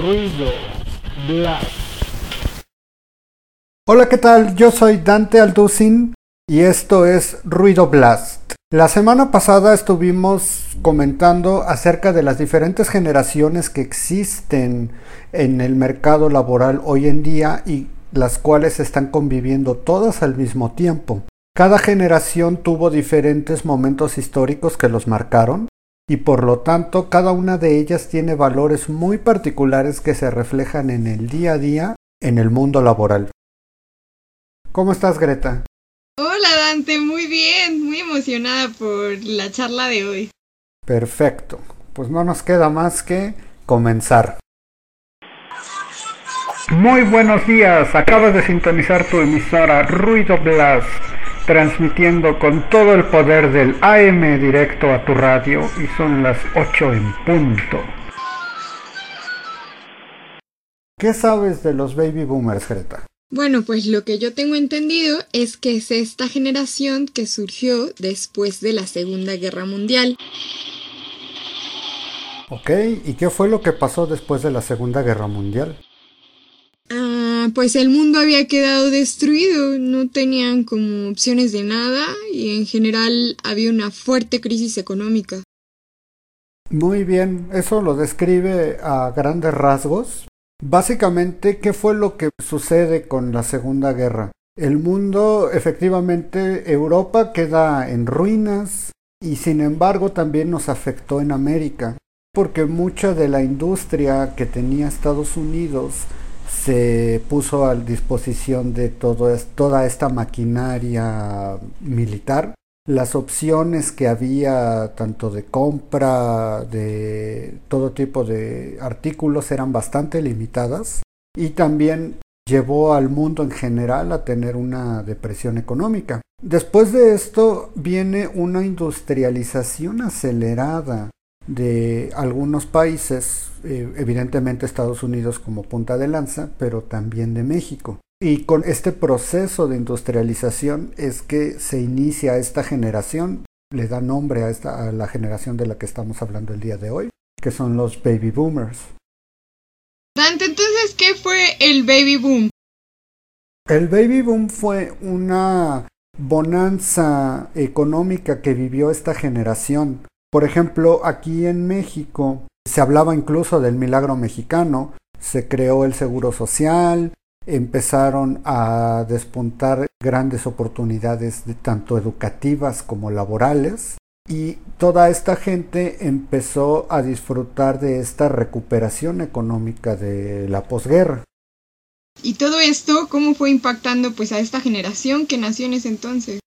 Ruido Blast. Hola, ¿qué tal? Yo soy Dante Alducin y esto es Ruido Blast. La semana pasada estuvimos comentando acerca de las diferentes generaciones que existen en el mercado laboral hoy en día y las cuales están conviviendo todas al mismo tiempo. Cada generación tuvo diferentes momentos históricos que los marcaron y por lo tanto cada una de ellas tiene valores muy particulares que se reflejan en el día a día en el mundo laboral. ¿Cómo estás, Greta? Hola, Dante, muy bien, muy emocionada por la charla de hoy. Perfecto, pues no nos queda más que comenzar. Muy buenos días, acabas de sintonizar tu emisora Ruido Blast transmitiendo con todo el poder del AM directo a tu radio y son las 8 en punto. ¿Qué sabes de los baby boomers, Greta? Bueno, pues lo que yo tengo entendido es que es esta generación que surgió después de la Segunda Guerra Mundial. Ok, ¿y qué fue lo que pasó después de la Segunda Guerra Mundial? Pues el mundo había quedado destruido, no tenían como opciones de nada y en general había una fuerte crisis económica. Muy bien, eso lo describe a grandes rasgos. Básicamente, ¿qué fue lo que sucede con la Segunda Guerra? El mundo, efectivamente, Europa queda en ruinas y sin embargo también nos afectó en América, porque mucha de la industria que tenía Estados Unidos se puso a disposición de todo, toda esta maquinaria militar. Las opciones que había tanto de compra de todo tipo de artículos eran bastante limitadas y también llevó al mundo en general a tener una depresión económica. Después de esto viene una industrialización acelerada de algunos países, eh, evidentemente Estados Unidos como punta de lanza, pero también de México. Y con este proceso de industrialización es que se inicia esta generación, le da nombre a, esta, a la generación de la que estamos hablando el día de hoy, que son los baby boomers. Dante, entonces, ¿qué fue el baby boom? El baby boom fue una bonanza económica que vivió esta generación por ejemplo, aquí en México se hablaba incluso del milagro mexicano, se creó el seguro social, empezaron a despuntar grandes oportunidades tanto educativas como laborales y toda esta gente empezó a disfrutar de esta recuperación económica de la posguerra. ¿Y todo esto cómo fue impactando pues a esta generación que nació en ese entonces?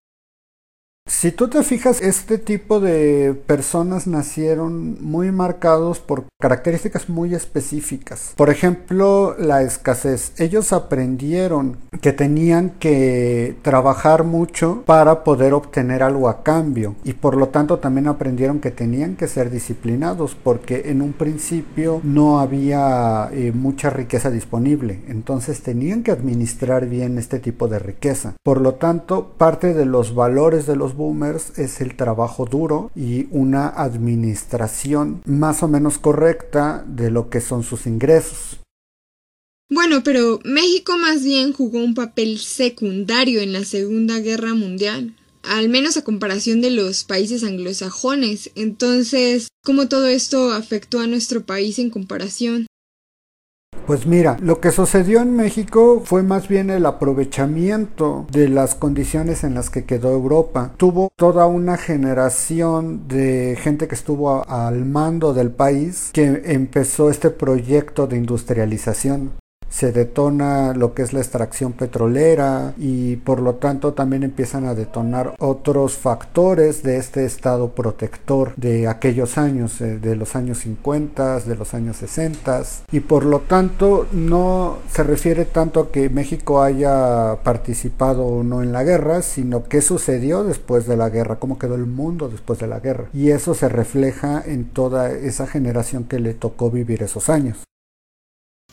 Si tú te fijas, este tipo de personas nacieron muy marcados por características muy específicas. Por ejemplo, la escasez. Ellos aprendieron que tenían que trabajar mucho para poder obtener algo a cambio y por lo tanto también aprendieron que tenían que ser disciplinados porque en un principio no había eh, mucha riqueza disponible. Entonces tenían que administrar bien este tipo de riqueza. Por lo tanto, parte de los valores de los boomers es el trabajo duro y una administración más o menos correcta de lo que son sus ingresos. Bueno, pero México más bien jugó un papel secundario en la Segunda Guerra Mundial, al menos a comparación de los países anglosajones. Entonces, ¿cómo todo esto afectó a nuestro país en comparación? Pues mira, lo que sucedió en México fue más bien el aprovechamiento de las condiciones en las que quedó Europa. Tuvo toda una generación de gente que estuvo al mando del país que empezó este proyecto de industrialización se detona lo que es la extracción petrolera y por lo tanto también empiezan a detonar otros factores de este estado protector de aquellos años, eh, de los años 50, de los años 60 y por lo tanto no se refiere tanto a que México haya participado o no en la guerra, sino qué sucedió después de la guerra, cómo quedó el mundo después de la guerra y eso se refleja en toda esa generación que le tocó vivir esos años.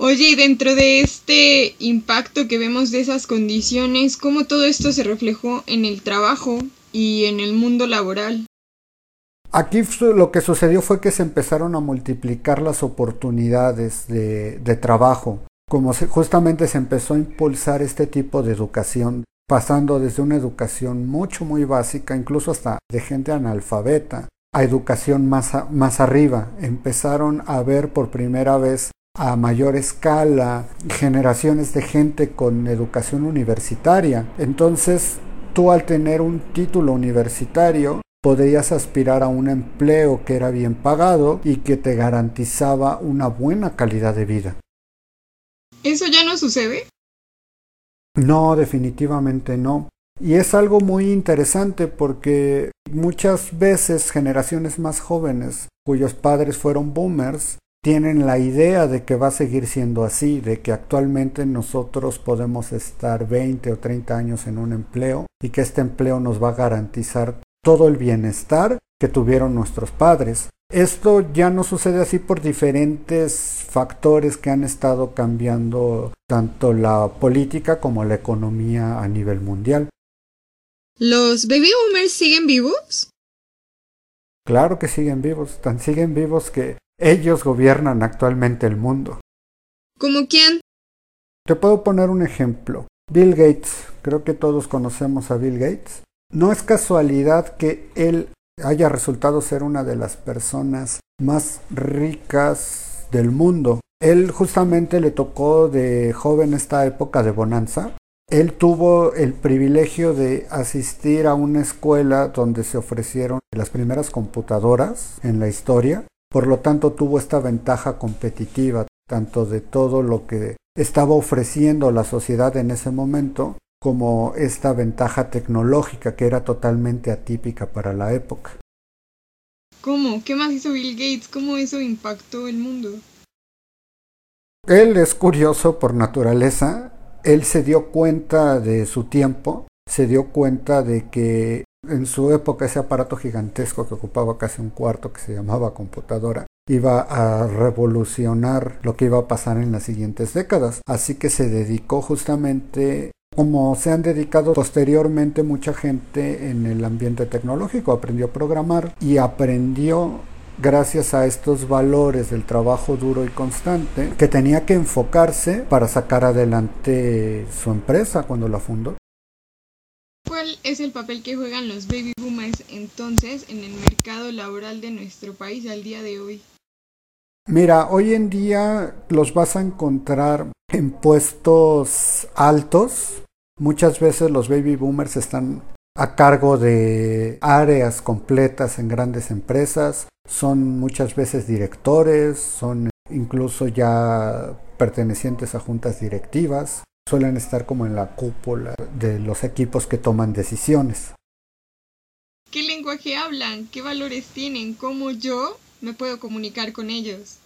Oye, y dentro de este impacto que vemos de esas condiciones, ¿cómo todo esto se reflejó en el trabajo y en el mundo laboral? Aquí lo que sucedió fue que se empezaron a multiplicar las oportunidades de, de trabajo, como justamente se empezó a impulsar este tipo de educación, pasando desde una educación mucho, muy básica, incluso hasta de gente analfabeta, a educación más, más arriba. Empezaron a ver por primera vez a mayor escala generaciones de gente con educación universitaria. Entonces, tú al tener un título universitario, podrías aspirar a un empleo que era bien pagado y que te garantizaba una buena calidad de vida. ¿Eso ya no sucede? No, definitivamente no. Y es algo muy interesante porque muchas veces generaciones más jóvenes cuyos padres fueron boomers tienen la idea de que va a seguir siendo así, de que actualmente nosotros podemos estar 20 o 30 años en un empleo y que este empleo nos va a garantizar todo el bienestar que tuvieron nuestros padres. Esto ya no sucede así por diferentes factores que han estado cambiando tanto la política como la economía a nivel mundial. ¿Los baby boomers siguen vivos? Claro que siguen vivos, tan siguen vivos que ellos gobiernan actualmente el mundo. ¿Como quién? Te puedo poner un ejemplo. Bill Gates, creo que todos conocemos a Bill Gates. No es casualidad que él haya resultado ser una de las personas más ricas del mundo. Él justamente le tocó de joven esta época de bonanza él tuvo el privilegio de asistir a una escuela donde se ofrecieron las primeras computadoras en la historia, por lo tanto tuvo esta ventaja competitiva, tanto de todo lo que estaba ofreciendo la sociedad en ese momento, como esta ventaja tecnológica que era totalmente atípica para la época. ¿Cómo? ¿Qué más hizo Bill Gates? ¿Cómo eso impactó el mundo? Él es curioso por naturaleza, él se dio cuenta de su tiempo, se dio cuenta de que en su época ese aparato gigantesco que ocupaba casi un cuarto que se llamaba computadora iba a revolucionar lo que iba a pasar en las siguientes décadas. Así que se dedicó justamente como se han dedicado posteriormente mucha gente en el ambiente tecnológico, aprendió a programar y aprendió gracias a estos valores del trabajo duro y constante que tenía que enfocarse para sacar adelante su empresa cuando la fundó. ¿Cuál es el papel que juegan los baby boomers entonces en el mercado laboral de nuestro país al día de hoy? Mira, hoy en día los vas a encontrar en puestos altos. Muchas veces los baby boomers están a cargo de áreas completas en grandes empresas, son muchas veces directores, son incluso ya pertenecientes a juntas directivas, suelen estar como en la cúpula de los equipos que toman decisiones. ¿Qué lenguaje hablan? ¿Qué valores tienen? ¿Cómo yo me puedo comunicar con ellos?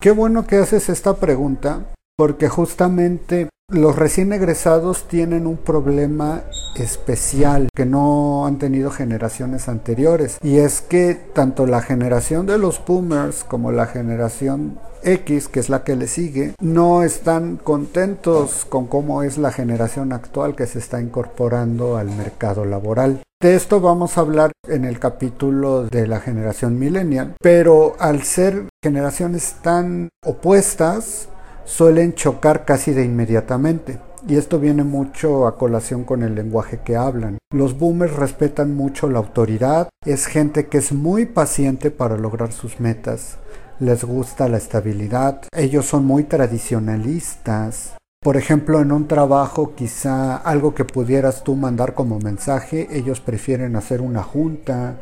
Qué bueno que haces esta pregunta, porque justamente los recién egresados tienen un problema especial que no han tenido generaciones anteriores y es que tanto la generación de los boomers como la generación X, que es la que le sigue, no están contentos con cómo es la generación actual que se está incorporando al mercado laboral. De esto vamos a hablar en el capítulo de la generación millennial, pero al ser generaciones tan opuestas, suelen chocar casi de inmediatamente. Y esto viene mucho a colación con el lenguaje que hablan. Los boomers respetan mucho la autoridad, es gente que es muy paciente para lograr sus metas, les gusta la estabilidad, ellos son muy tradicionalistas. Por ejemplo, en un trabajo quizá algo que pudieras tú mandar como mensaje, ellos prefieren hacer una junta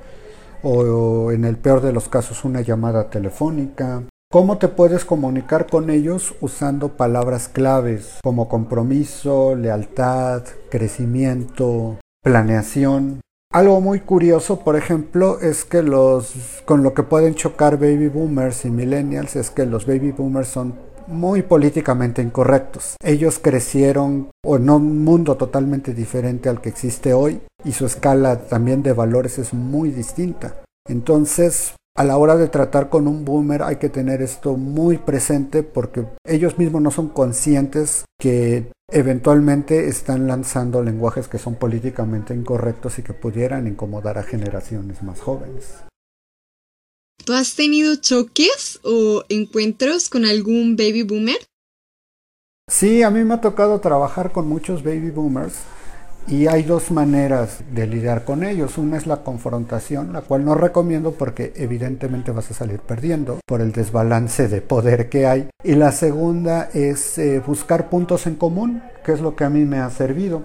o en el peor de los casos una llamada telefónica. ¿Cómo te puedes comunicar con ellos usando palabras claves como compromiso, lealtad, crecimiento, planeación? Algo muy curioso, por ejemplo, es que los con lo que pueden chocar baby boomers y millennials es que los baby boomers son muy políticamente incorrectos. Ellos crecieron en un mundo totalmente diferente al que existe hoy y su escala también de valores es muy distinta. Entonces, A la hora de tratar con un boomer hay que tener esto muy presente porque ellos mismos no son conscientes que eventualmente están lanzando lenguajes que son políticamente incorrectos y que pudieran incomodar a generaciones más jóvenes. ¿Tú has tenido choques o encuentros con algún baby boomer? Sí, a mí me ha tocado trabajar con muchos baby boomers y hay dos maneras de lidiar con ellos. Una es la confrontación, la cual no recomiendo porque evidentemente vas a salir perdiendo por el desbalance de poder que hay. Y la segunda es eh, buscar puntos en común, que es lo que a mí me ha servido.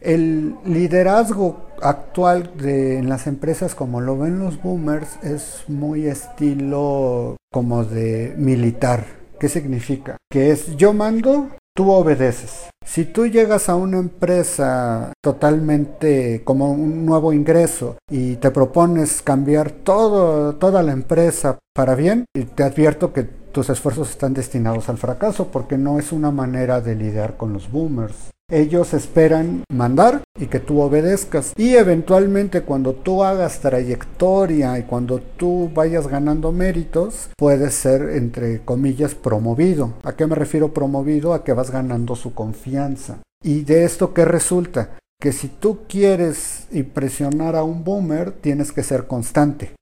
El liderazgo actual de, en las empresas como lo ven los boomers es muy estilo como de militar. ¿Qué significa? Que es yo mando, tú obedeces. Si tú llegas a una empresa totalmente como un nuevo ingreso y te propones cambiar todo, toda la empresa para bien, te advierto que tus esfuerzos están destinados al fracaso porque no es una manera de lidiar con los boomers. Ellos esperan mandar y que tú obedezcas. Y eventualmente cuando tú hagas trayectoria y cuando tú vayas ganando méritos, puedes ser, entre comillas, promovido. ¿A qué me refiero promovido? A que vas ganando su confianza. ¿Y de esto qué resulta? Que si tú quieres impresionar a un boomer, tienes que ser constante.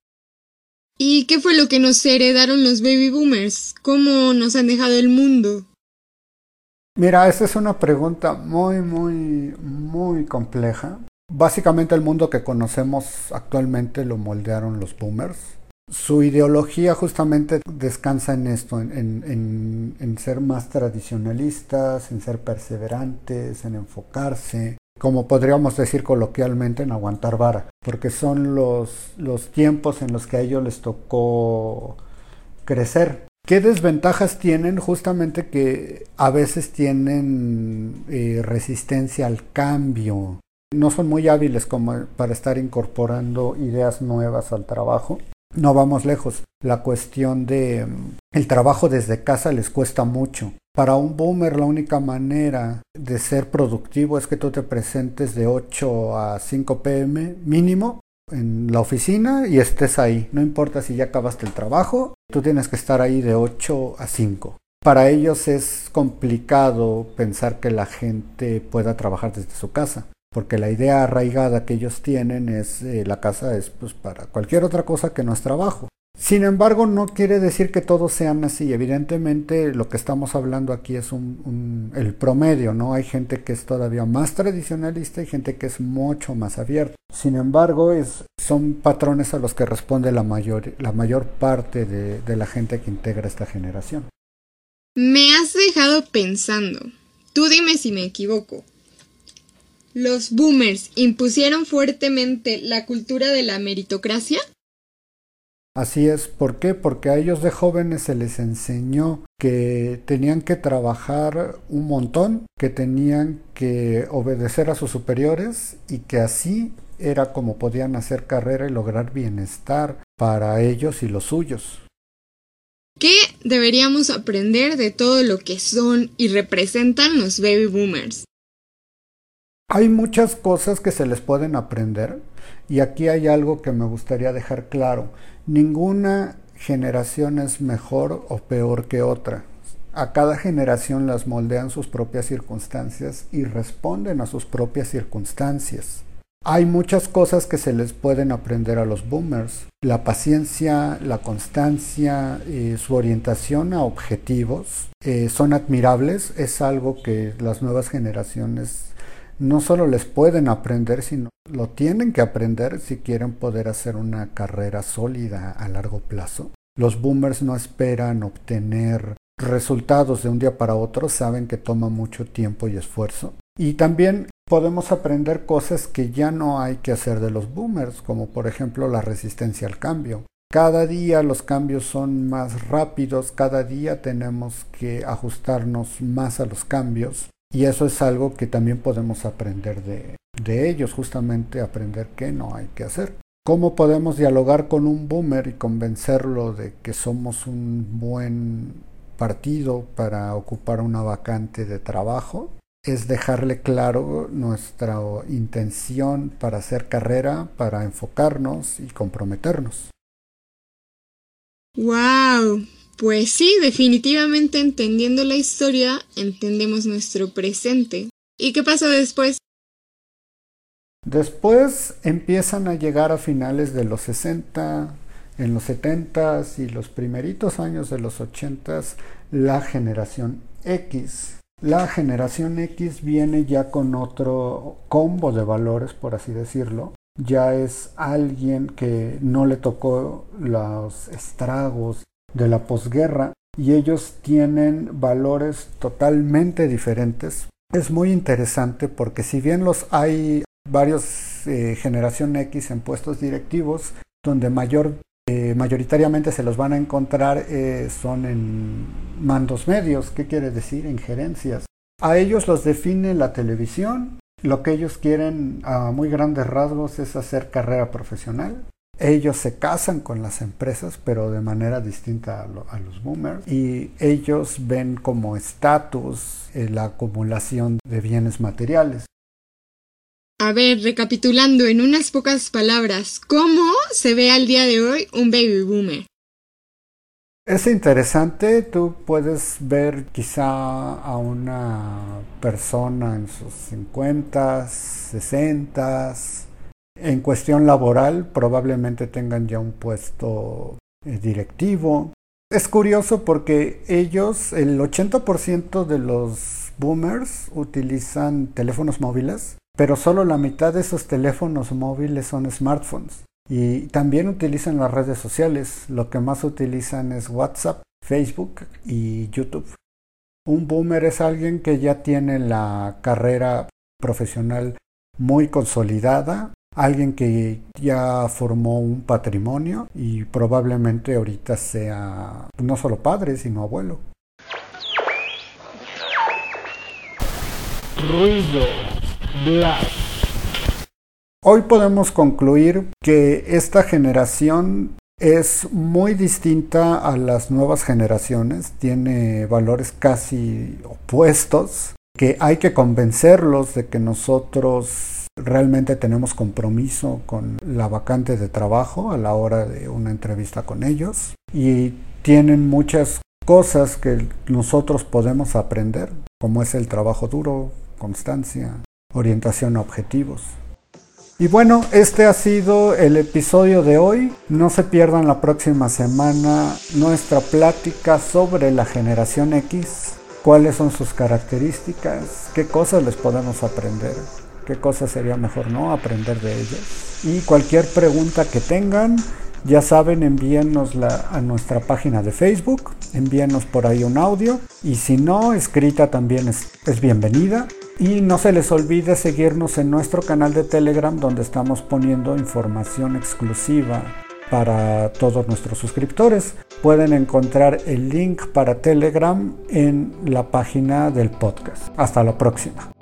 ¿Y qué fue lo que nos heredaron los baby boomers? ¿Cómo nos han dejado el mundo? Mira, esta es una pregunta muy, muy, muy compleja. Básicamente el mundo que conocemos actualmente lo moldearon los boomers. Su ideología justamente descansa en esto, en, en, ser más tradicionalistas, en ser perseverantes, en enfocarse, como podríamos decir coloquialmente, en aguantar vara, porque son los, los tiempos en los que a ellos les tocó crecer. ¿Qué desventajas tienen? Justamente que a veces tienen eh, resistencia al cambio. No son muy hábiles como para estar incorporando ideas nuevas al trabajo. No vamos lejos. La cuestión de mm, el trabajo desde casa les cuesta mucho. Para un boomer la única manera de ser productivo es que tú te presentes de 8 a 5 pm mínimo en la oficina y estés ahí. No importa si ya acabaste el trabajo, tú tienes que estar ahí de 8 a 5. Para ellos es complicado pensar que la gente pueda trabajar desde su casa, porque la idea arraigada que ellos tienen es eh, la casa es pues para cualquier otra cosa que no es trabajo. Sin embargo, no quiere decir que todos sean así. Evidentemente, lo que estamos hablando aquí es un, el promedio, ¿no? Hay gente que es todavía más tradicionalista y gente que es mucho más abierta. Sin embargo, es, son patrones a los que responde la mayor, parte de la gente que integra esta generación. Me has dejado pensando. Tú dime si me equivoco. ¿Los boomers impusieron fuertemente la cultura de la meritocracia? Así es, ¿por qué? Porque a ellos de jóvenes se les enseñó que tenían que trabajar un montón, que tenían que obedecer a sus superiores y que así era como podían hacer carrera y lograr bienestar para ellos y los suyos. ¿Qué deberíamos aprender de todo lo que son y representan los baby boomers? Hay muchas cosas que se les pueden aprender y aquí hay algo que me gustaría dejar claro. Ninguna generación es mejor o peor que otra. A cada generación las moldean sus propias circunstancias y responden a sus propias circunstancias. Hay muchas cosas que se les pueden aprender a los boomers. La paciencia, la constancia, eh, su orientación a objetivos eh, son admirables. Es algo que las nuevas generaciones no solo les pueden aprender, sino lo tienen que aprender si quieren poder hacer una carrera sólida a largo plazo. Los boomers no esperan obtener resultados de un día para otro, saben que toma mucho tiempo y esfuerzo. Y también podemos aprender cosas que ya no hay que hacer de los boomers, como por ejemplo la resistencia al cambio. Cada día los cambios son más rápidos, cada día tenemos que ajustarnos más a los cambios y eso es algo que también podemos aprender de, de ellos, justamente aprender qué no hay que hacer. ¿Cómo podemos dialogar con un boomer y convencerlo de que somos un buen partido para ocupar una vacante de trabajo? Es dejarle claro nuestra intención para hacer carrera, para enfocarnos y comprometernos. ¡Wow! Pues sí, definitivamente entendiendo la historia, entendemos nuestro presente. ¿Y qué pasó después? Después empiezan a llegar a finales de los 60, en los 70 y los primeritos años de los 80 la generación X. La generación X viene ya con otro combo de valores, por así decirlo. Ya es alguien que no le tocó los estragos de la posguerra y ellos tienen valores totalmente diferentes. Es muy interesante porque si bien los hay varios eh, generación X en puestos directivos, donde mayor, eh, mayoritariamente se los van a encontrar eh, son en mandos medios, ¿qué quiere decir? En gerencias. A ellos los define la televisión, lo que ellos quieren a muy grandes rasgos es hacer carrera profesional. Ellos se casan con las empresas, pero de manera distinta a, los boomers. Y ellos ven como estatus la acumulación de bienes materiales. A ver, recapitulando en unas pocas palabras, ¿cómo se ve al día de hoy un baby boomer? Es interesante, tú puedes ver quizá a una persona en sus 50, 60, en cuestión laboral probablemente tengan ya un puesto eh, directivo. Es curioso porque ellos, el 80% de los boomers utilizan teléfonos móviles pero solo la mitad de esos teléfonos móviles son smartphones. Y también utilizan las redes sociales. Lo que más utilizan es WhatsApp, Facebook y YouTube. Un boomer es alguien que ya tiene la carrera profesional muy consolidada, alguien que ya formó un patrimonio y probablemente ahorita sea no solo padre, sino abuelo. Ruido Hoy podemos concluir que esta generación es muy distinta a las nuevas generaciones, tiene valores casi opuestos, que hay que convencerlos de que nosotros realmente tenemos compromiso con la vacante de trabajo a la hora de una entrevista con ellos y tienen muchas cosas que nosotros podemos aprender, como es el trabajo duro, constancia, orientación a objetivos. Y bueno, este ha sido el episodio de hoy. No se pierdan la próxima semana nuestra plática sobre la generación X, cuáles son sus características, qué cosas les podemos aprender, qué cosas sería mejor no aprender de ellas. Y cualquier pregunta que tengan, ya saben, envíennosla a nuestra página de Facebook, envíennos por ahí un audio y si no, escrita también es, es bienvenida. Y no se les olvide seguirnos en nuestro canal de Telegram donde estamos poniendo información exclusiva para todos nuestros suscriptores. Pueden encontrar el link para Telegram en la página del podcast. Hasta la próxima.